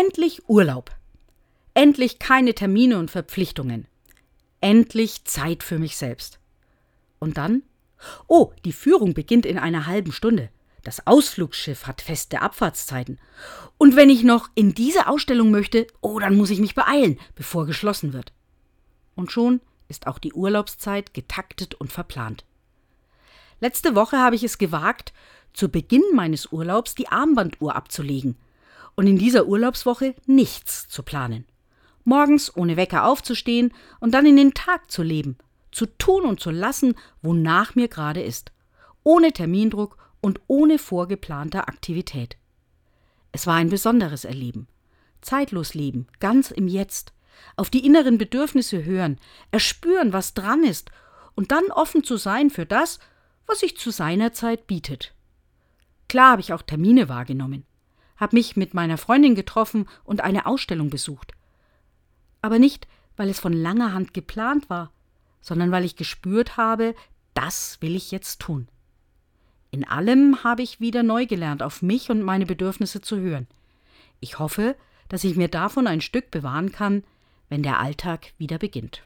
Endlich Urlaub. Endlich keine Termine und Verpflichtungen. Endlich Zeit für mich selbst. Und dann? Oh, die Führung beginnt in einer halben Stunde. Das Ausflugsschiff hat feste Abfahrtszeiten. Und wenn ich noch in diese Ausstellung möchte, oh, dann muss ich mich beeilen, bevor geschlossen wird. Und schon ist auch die Urlaubszeit getaktet und verplant. Letzte Woche habe ich es gewagt, zu Beginn meines Urlaubs die Armbanduhr abzulegen und in dieser Urlaubswoche nichts zu planen. Morgens ohne Wecker aufzustehen und dann in den Tag zu leben, zu tun und zu lassen, wonach mir gerade ist, ohne Termindruck und ohne vorgeplanter Aktivität. Es war ein besonderes Erleben. Zeitlos leben, ganz im Jetzt, auf die inneren Bedürfnisse hören, erspüren, was dran ist, und dann offen zu sein für das, was sich zu seiner Zeit bietet. Klar habe ich auch Termine wahrgenommen, habe mich mit meiner Freundin getroffen und eine Ausstellung besucht. Aber nicht, weil es von langer Hand geplant war, sondern weil ich gespürt habe, das will ich jetzt tun. In allem habe ich wieder neu gelernt, auf mich und meine Bedürfnisse zu hören. Ich hoffe, dass ich mir davon ein Stück bewahren kann, wenn der Alltag wieder beginnt.